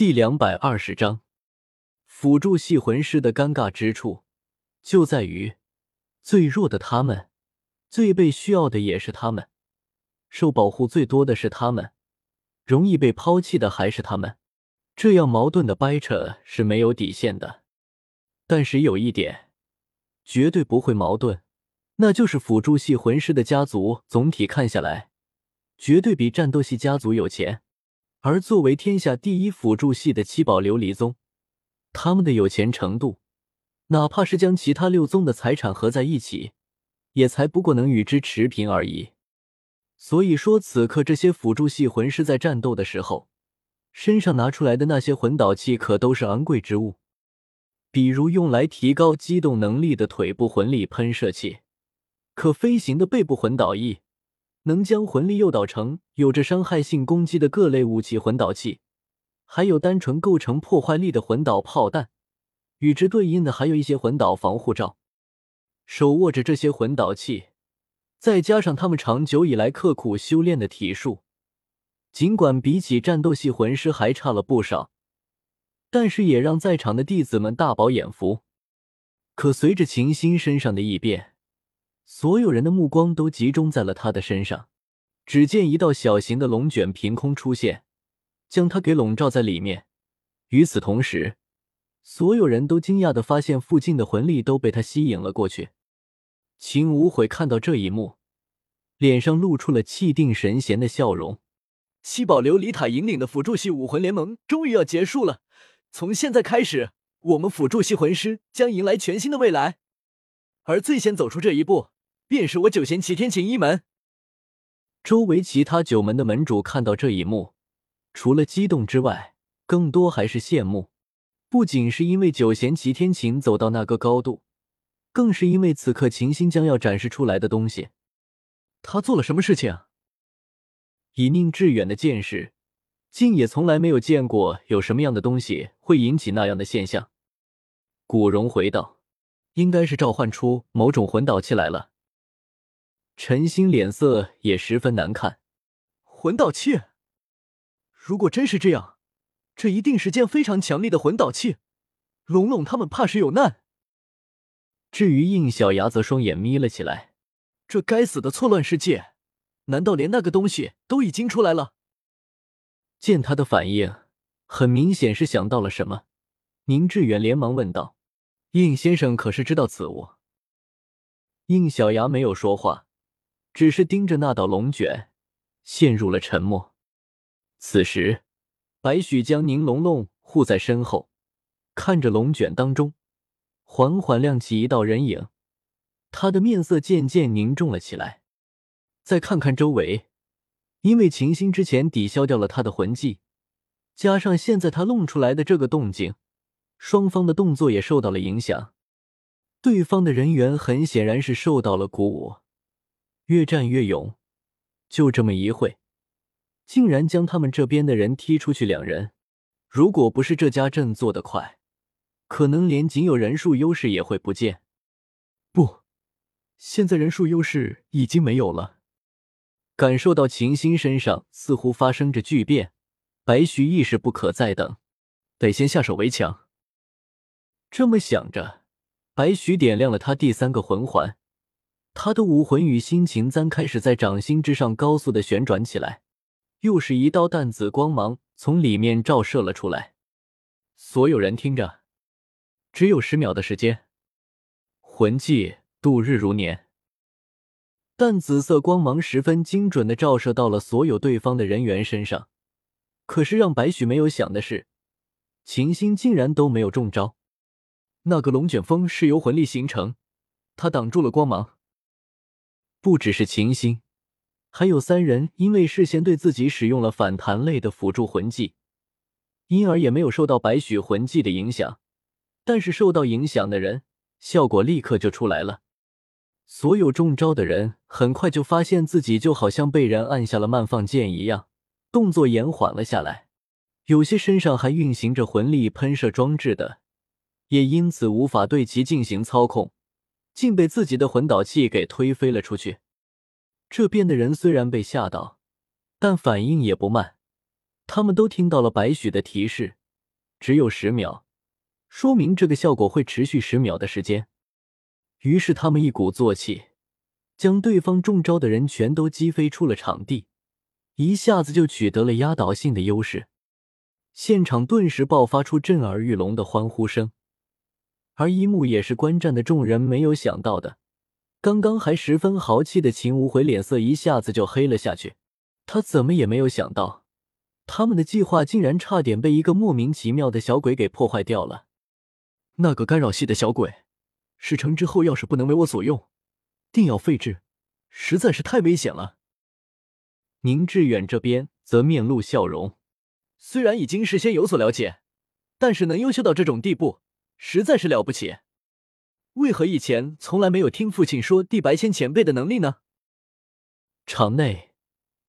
第两百二十章，辅助系魂师的尴尬之处就在于，最弱的他们，最被需要的也是他们，受保护最多的是他们，容易被抛弃的还是他们。这样矛盾的掰扯是没有底线的。但是有一点，绝对不会矛盾，那就是辅助系魂师的家族总体看下来，绝对比战斗系家族有钱。而作为天下第一辅助系的七宝琉璃宗，他们的有钱程度，哪怕是将其他六宗的财产合在一起，也才不过能与之持平而已。所以说，此刻这些辅助系魂师在战斗的时候，身上拿出来的那些魂导器可都是昂贵之物，比如用来提高机动能力的腿部魂力喷射器，可飞行的背部魂导翼。能将魂力诱导成有着伤害性攻击的各类武器魂导器，还有单纯构成破坏力的魂导炮弹，与之对应的还有一些魂导防护罩。手握着这些魂导器，再加上他们长久以来刻苦修炼的体术，尽管比起战斗系魂师还差了不少，但是也让在场的弟子们大饱眼福。可随着秦心身上的异变。所有人的目光都集中在了他的身上。只见一道小型的龙卷凭空出现，将他给笼罩在里面。与此同时，所有人都惊讶的发现，附近的魂力都被他吸引了过去。秦无悔看到这一幕，脸上露出了气定神闲的笑容。七宝琉璃塔引领的辅助系武魂联盟终于要结束了。从现在开始，我们辅助系魂师将迎来全新的未来。而最先走出这一步。便是我九弦齐天琴一门。周围其他九门的门主看到这一幕，除了激动之外，更多还是羡慕。不仅是因为九弦齐天琴走到那个高度，更是因为此刻秦心将要展示出来的东西。他做了什么事情？以宁致远的见识，竟也从来没有见过有什么样的东西会引起那样的现象。古荣回道：“应该是召唤出某种魂导器来了。”陈星脸色也十分难看。魂导器，如果真是这样，这一定是件非常强力的魂导器。龙龙他们怕是有难。至于应小牙，则双眼眯了起来。这该死的错乱世界，难道连那个东西都已经出来了？见他的反应，很明显是想到了什么。宁致远连忙问道：“应先生可是知道此物？”应小牙没有说话。只是盯着那道龙卷，陷入了沉默。此时，白许将宁龙龙护在身后，看着龙卷当中缓缓亮起一道人影，他的面色渐渐凝重了起来。再看看周围，因为秦心之前抵消掉了他的魂技，加上现在他弄出来的这个动静，双方的动作也受到了影响。对方的人员很显然是受到了鼓舞。越战越勇，就这么一会，竟然将他们这边的人踢出去两人。如果不是这家阵做得快，可能连仅有人数优势也会不见。不，现在人数优势已经没有了。感受到秦心身上似乎发生着巨变，白徐意识不可再等，得先下手为强。这么想着，白徐点亮了他第三个魂环。他的武魂与心情簪开始在掌心之上高速的旋转起来，又是一道淡紫光芒从里面照射了出来。所有人听着，只有十秒的时间。魂技度日如年，淡紫色光芒十分精准的照射到了所有对方的人员身上。可是让白许没有想的是，秦心竟然都没有中招。那个龙卷风是由魂力形成，他挡住了光芒。不只是秦心，还有三人因为事先对自己使用了反弹类的辅助魂技，因而也没有受到白雪魂技的影响。但是受到影响的人，效果立刻就出来了。所有中招的人很快就发现自己就好像被人按下了慢放键一样，动作延缓了下来。有些身上还运行着魂力喷射装置的，也因此无法对其进行操控。竟被自己的魂导器给推飞了出去。这边的人虽然被吓到，但反应也不慢。他们都听到了白许的提示，只有十秒，说明这个效果会持续十秒的时间。于是他们一鼓作气，将对方中招的人全都击飞出了场地，一下子就取得了压倒性的优势。现场顿时爆发出震耳欲聋的欢呼声，而一幕也是观战的众人没有想到的。刚刚还十分豪气的秦无悔脸色一下子就黑了下去，他怎么也没有想到，他们的计划竟然差点被一个莫名其妙的小鬼给破坏掉了。那个干扰系的小鬼，事成之后要是不能为我所用，定要废置，实在是太危险了。宁致远这边则面露笑容。虽然已经事先有所了解，但是能优秀到这种地步，实在是了不起。为何以前从来没有听父亲说地白仙前辈的能力呢？场内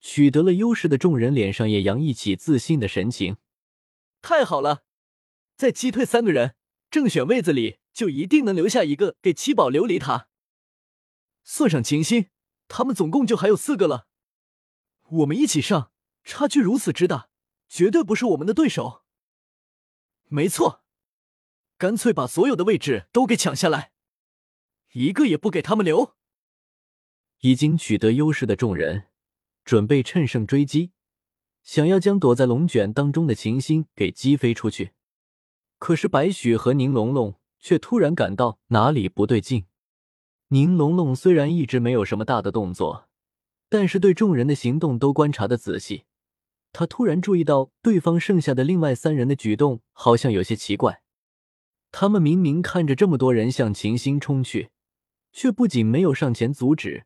取得了优势的众人脸上也洋溢起自信的神情。太好了，再击退三个人，正选位子里就一定能留下一个给七宝琉璃塔。算上秦心，他们总共就还有四个了。我们一起上，差距如此之大。绝对不是我们的对手。没错，干脆把所有的位置都给抢下来，一个也不给他们留。已经取得优势的众人准备趁胜追击，想要将躲在龙卷当中的秦心给击飞出去。可是白雪和宁龙龙却突然感到哪里不对劲。宁龙龙虽然一直没有什么大的动作，但是对众人的行动都观察的仔细。他突然注意到，对方剩下的另外三人的举动好像有些奇怪。他们明明看着这么多人向秦星冲去，却不仅没有上前阻止，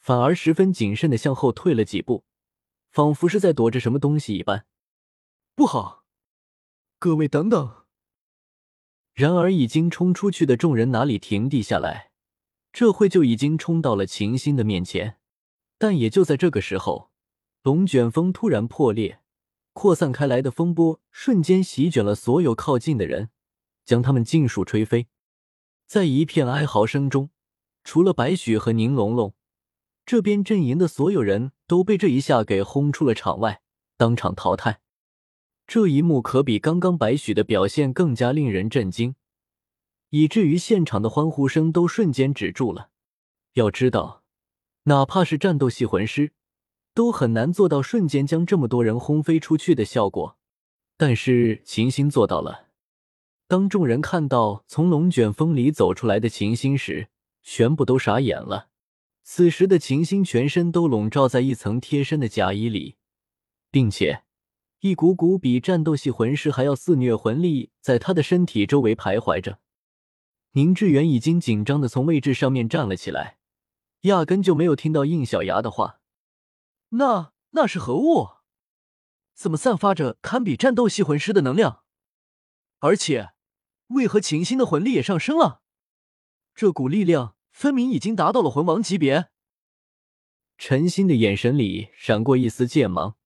反而十分谨慎的向后退了几步，仿佛是在躲着什么东西一般。不好！各位等等！然而，已经冲出去的众人哪里停地下来？这会就已经冲到了秦星的面前。但也就在这个时候。龙卷风突然破裂，扩散开来的风波瞬间席卷了所有靠近的人，将他们尽数吹飞。在一片哀嚎声中，除了白雪和宁龙龙，这边阵营的所有人都被这一下给轰出了场外，当场淘汰。这一幕可比刚刚白雪的表现更加令人震惊，以至于现场的欢呼声都瞬间止住了。要知道，哪怕是战斗系魂师。都很难做到瞬间将这么多人轰飞出去的效果，但是秦星做到了。当众人看到从龙卷风里走出来的秦星时，全部都傻眼了。此时的秦星全身都笼罩在一层贴身的甲衣里，并且一股股比战斗系魂师还要肆虐魂力在他的身体周围徘徊着。宁致远已经紧张的从位置上面站了起来，压根就没有听到应小牙的话。那那是何物？怎么散发着堪比战斗系魂师的能量？而且，为何秦心的魂力也上升了？这股力量分明已经达到了魂王级别。陈心的眼神里闪过一丝剑芒，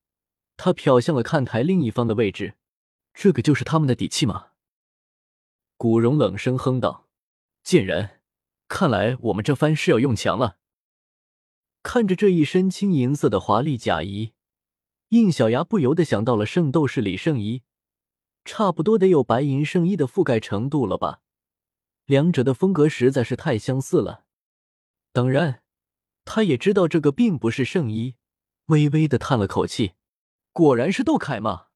他瞟向了看台另一方的位置。这个就是他们的底气吗？古荣冷声哼道：“贱人，看来我们这番是要用强了。”看着这一身青银色的华丽甲衣，应小牙不由得想到了圣斗士李圣依，差不多得有白银圣衣的覆盖程度了吧？两者的风格实在是太相似了。当然，他也知道这个并不是圣衣，微微的叹了口气，果然是窦凯吗？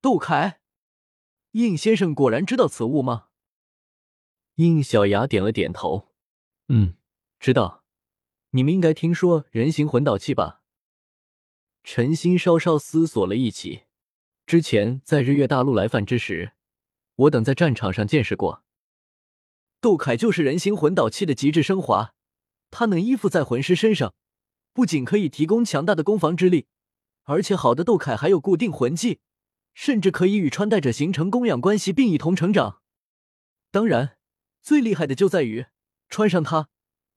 窦凯，应先生果然知道此物吗？应小牙点了点头，嗯，知道。你们应该听说人形魂导器吧？陈心稍稍思索了一起，之前在日月大陆来犯之时，我等在战场上见识过。斗铠就是人形魂导器的极致升华，它能依附在魂师身上，不仅可以提供强大的攻防之力，而且好的斗铠还有固定魂技，甚至可以与穿戴者形成供养关系并一同成长。当然，最厉害的就在于穿上它。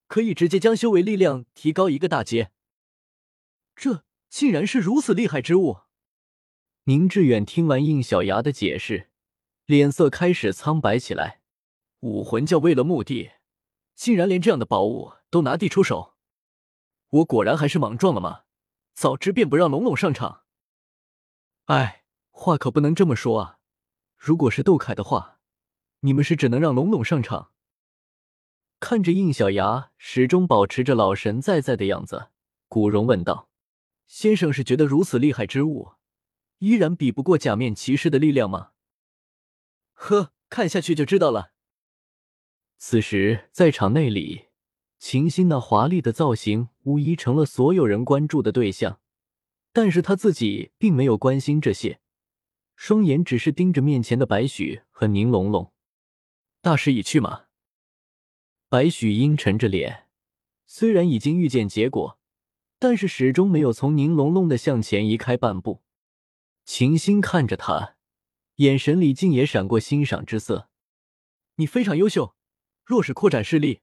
可以直接将修为力量提高一个大阶，这竟然是如此厉害之物！宁致远听完应小牙的解释，脸色开始苍白起来。武魂教为了目的，竟然连这样的宝物都拿地出手，我果然还是莽撞了吗？早知便不让龙龙上场。哎，话可不能这么说啊！如果是窦凯的话，你们是只能让龙龙上场。看着应小牙始终保持着老神在在的样子，古荣问道：“先生是觉得如此厉害之物，依然比不过假面骑士的力量吗？”呵，看下去就知道了。此时，在场内里，秦心那华丽的造型无疑成了所有人关注的对象，但是他自己并没有关心这些，双眼只是盯着面前的白许和宁龙龙。大势已去吗？白许阴沉着脸，虽然已经预见结果，但是始终没有从宁龙龙的向前移开半步。秦心看着他，眼神里竟也闪过欣赏之色。你非常优秀。若是扩展势力，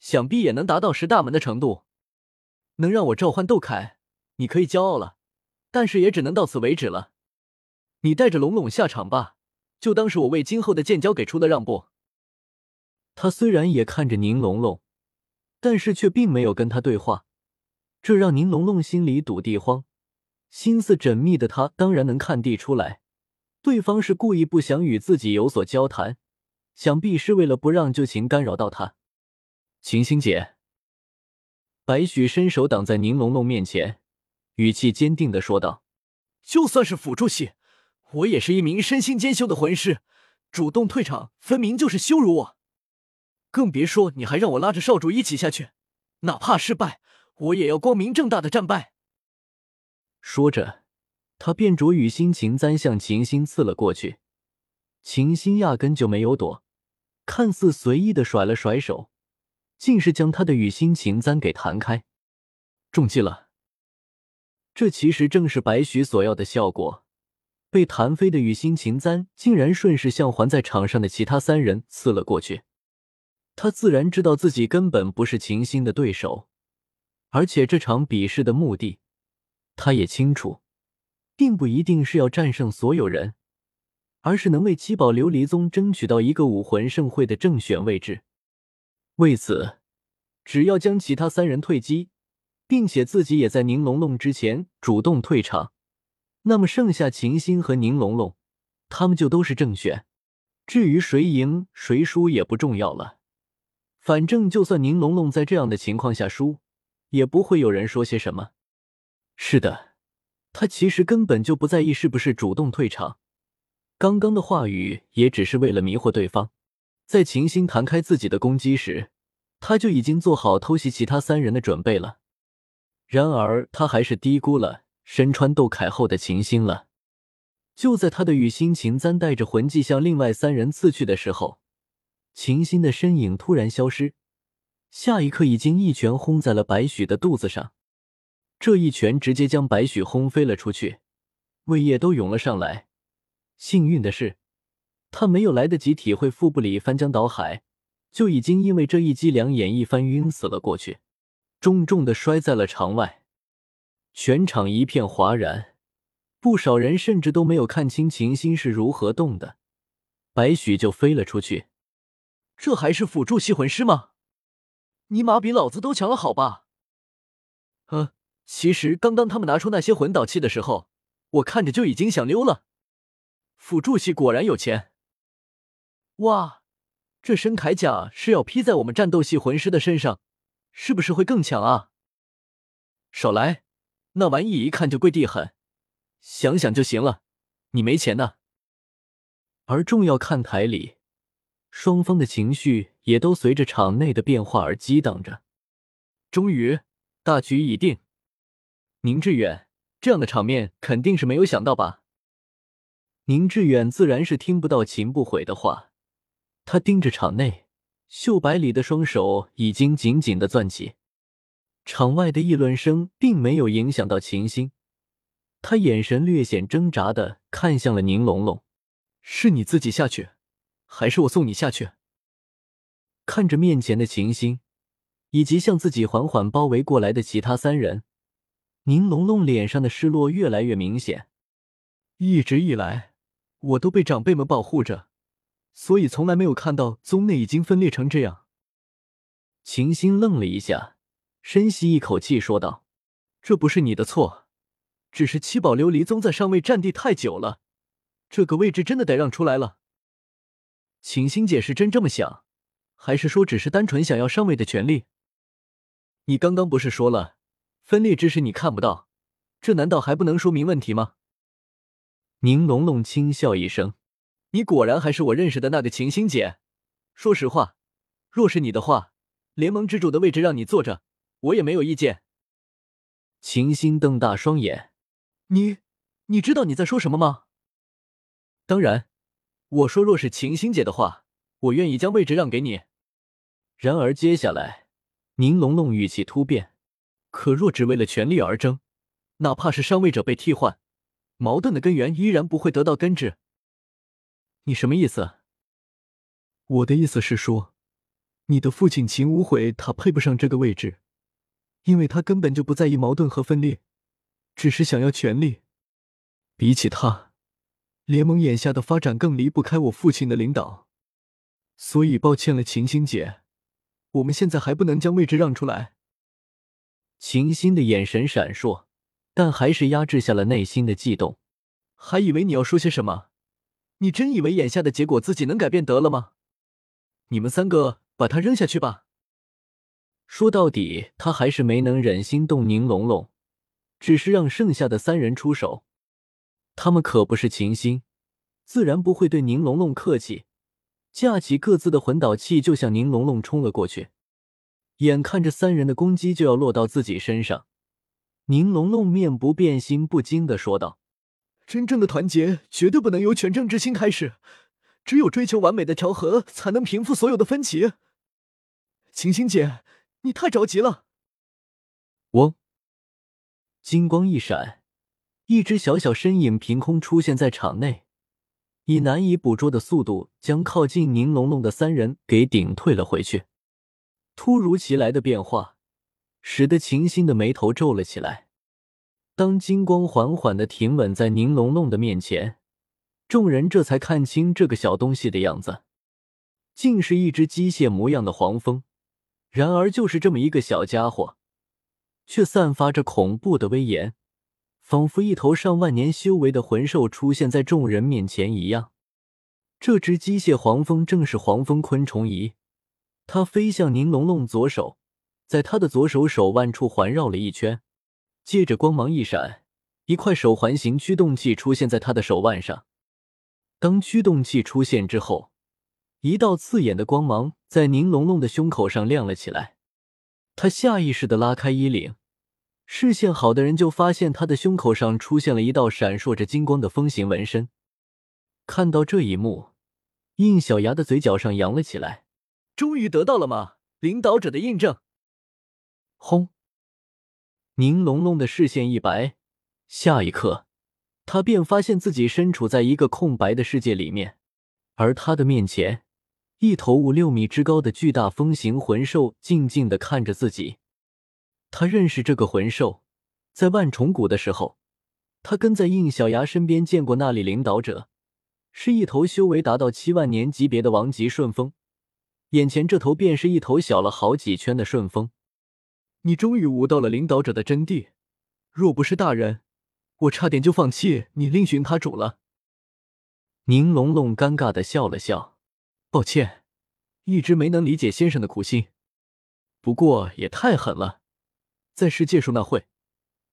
想必也能达到十大门的程度。能让我召唤窦凯，你可以骄傲了。但是也只能到此为止了。你带着龙龙下场吧，就当是我为今后的建交给出的让步。他虽然也看着宁龙龙，但是却并没有跟他对话，这让宁龙龙心里堵地慌。心思缜密的他当然能看地出来，对方是故意不想与自己有所交谈。想必是为了不让旧情干扰到他，秦心姐。白许伸手挡在宁龙龙面前，语气坚定的说道：“就算是辅助系，我也是一名身心兼修的魂师，主动退场分明就是羞辱我。更别说你还让我拉着少主一起下去，哪怕失败，我也要光明正大的战败。”说着，他便着雨心琴簪向秦心刺了过去，秦心压根就没有躲。看似随意的甩了甩手，竟是将他的雨心琴簪给弹开，中计了。这其实正是白许所要的效果。被弹飞的雨心琴簪竟然顺势向还在场上的其他三人刺了过去。他自然知道自己根本不是秦心的对手，而且这场比试的目的，他也清楚，并不一定是要战胜所有人。而是能为七宝琉璃宗争取到一个武魂盛会的正选位置。为此，只要将其他三人退击，并且自己也在宁龙龙之前主动退场，那么剩下秦心和宁龙龙，他们就都是正选。至于谁赢谁输也不重要了，反正就算宁龙龙在这样的情况下输，也不会有人说些什么。是的，他其实根本就不在意是不是主动退场。刚刚的话语也只是为了迷惑对方，在秦心弹开自己的攻击时，他就已经做好偷袭其他三人的准备了。然而，他还是低估了身穿斗铠后的秦心了。就在他的雨心秦簪带着魂技向另外三人刺去的时候，秦心的身影突然消失，下一刻已经一拳轰在了白许的肚子上。这一拳直接将白许轰飞了出去，胃液都涌了上来。幸运的是，他没有来得及体会腹部里翻江倒海，就已经因为这一击两眼一翻晕死了过去，重重的摔在了场外。全场一片哗然，不少人甚至都没有看清秦心是如何动的，白许就飞了出去。这还是辅助系魂师吗？尼玛比老子都强了，好吧？呃，其实刚刚他们拿出那些魂导器的时候，我看着就已经想溜了。辅助系果然有钱，哇！这身铠甲是要披在我们战斗系魂师的身上，是不是会更强啊？少来，那玩意一看就贵地很，想想就行了。你没钱呢。而重要看台里，双方的情绪也都随着场内的变化而激荡着。终于，大局已定。宁致远，这样的场面肯定是没有想到吧？宁致远自然是听不到秦不悔的话，他盯着场内，秀白里的双手已经紧紧的攥起。场外的议论声并没有影响到秦心，他眼神略显挣扎的看向了宁龙龙：“是你自己下去，还是我送你下去？”看着面前的秦心，以及向自己缓缓包围过来的其他三人，宁龙龙脸上的失落越来越明显。一直以来。我都被长辈们保护着，所以从来没有看到宗内已经分裂成这样。秦心愣了一下，深吸一口气，说道：“这不是你的错，只是七宝琉璃宗在上位占地太久了，这个位置真的得让出来了。秦心姐是真这么想，还是说只是单纯想要上位的权利？你刚刚不是说了，分裂之时你看不到，这难道还不能说明问题吗？宁龙龙轻笑一声：“你果然还是我认识的那个秦心姐。说实话，若是你的话，联盟之主的位置让你坐着，我也没有意见。”秦心瞪大双眼：“你，你知道你在说什么吗？”当然，我说若是秦心姐的话，我愿意将位置让给你。然而接下来，宁龙龙语气突变：“可若只为了权力而争，哪怕是上位者被替换，矛盾的根源依然不会得到根治。”你什么意思？我的意思是说，你的父亲秦无悔他配不上这个位置，因为他根本就不在意矛盾和分裂，只是想要权力。比起他。联盟眼下的发展更离不开我父亲的领导，所以抱歉了，秦星姐，我们现在还不能将位置让出来。秦心的眼神闪烁，但还是压制下了内心的悸动。还以为你要说些什么，你真以为眼下的结果自己能改变得了吗？你们三个把他扔下去吧。说到底，他还是没能忍心动宁龙龙，只是让剩下的三人出手。他们可不是秦心，自然不会对宁龙龙客气，架起各自的魂导器就向宁龙龙冲了过去。眼看着三人的攻击就要落到自己身上，宁龙龙面不变心不惊的说道：“真正的团结绝对不能由权争之心开始，只有追求完美的调和，才能平复所有的分歧。”晴晴姐，你太着急了。嗡，金光一闪。一只小小身影凭空出现在场内，以难以捕捉的速度将靠近宁龙龙的三人给顶退了回去。突如其来的变化，使得秦心的眉头皱了起来。当金光缓缓的停稳在宁龙龙的面前，众人这才看清这个小东西的样子，竟是一只机械模样的黄蜂。然而，就是这么一个小家伙，却散发着恐怖的威严。仿佛一头上万年修为的魂兽出现在众人面前一样。这只机械黄蜂正是黄蜂昆虫仪，它飞向宁龙龙左手，在他的左手手腕处环绕了一圈，接着光芒一闪，一块手环形驱动器出现在他的手腕上。当驱动器出现之后，一道刺眼的光芒在宁龙龙的胸口上亮了起来，他下意识的拉开衣领。视线好的人就发现他的胸口上出现了一道闪烁着金光的风形纹身。看到这一幕，应小牙的嘴角上扬了起来。终于得到了吗？领导者的印证。轰！宁龙龙的视线一白，下一刻，他便发现自己身处在一个空白的世界里面，而他的面前，一头五六米之高的巨大风形魂兽静静的看着自己。他认识这个魂兽，在万重谷的时候，他跟在应小牙身边见过那里领导者，是一头修为达到七万年级别的王级顺风。眼前这头便是一头小了好几圈的顺风。你终于悟到了领导者的真谛，若不是大人，我差点就放弃你另寻他主了。宁龙龙尴尬的笑了笑，抱歉，一直没能理解先生的苦心，不过也太狠了。在世界树那会，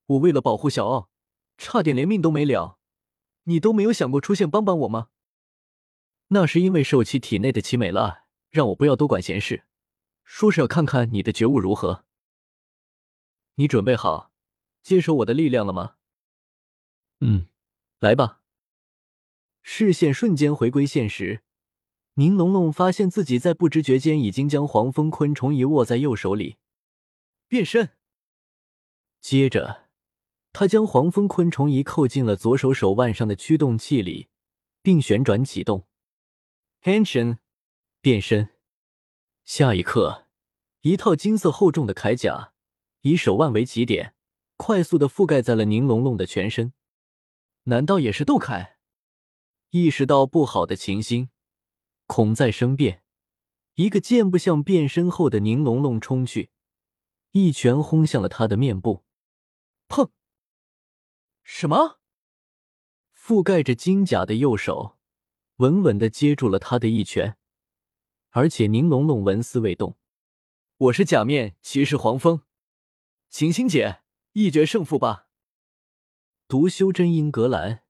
我为了保护小奥，差点连命都没了。你都没有想过出现帮帮我吗？那是因为受其体内的奇美了，让我不要多管闲事，说是要看看你的觉悟如何。你准备好接受我的力量了吗？嗯，来吧。视线瞬间回归现实，宁龙龙发现自己在不知觉间已经将黄蜂昆虫仪握在右手里，变身。接着，他将黄蜂昆虫仪扣进了左手手腕上的驱动器里，并旋转启动。Henshin，变身。下一刻，一套金色厚重的铠甲以手腕为起点，快速的覆盖在了宁龙龙的全身。难道也是斗铠？意识到不好的情形，恐在生变，一个箭步向变身后的宁龙龙冲去，一拳轰向了他的面部。砰！什么？覆盖着金甲的右手稳稳的接住了他的一拳，而且宁龙龙纹丝未动。我是假面骑士黄蜂，晴星姐，一决胜负吧。读修真英格兰，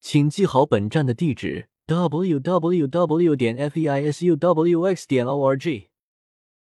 请记好本站的地址：w w w. 点 f e i s u w x. 点 o r g。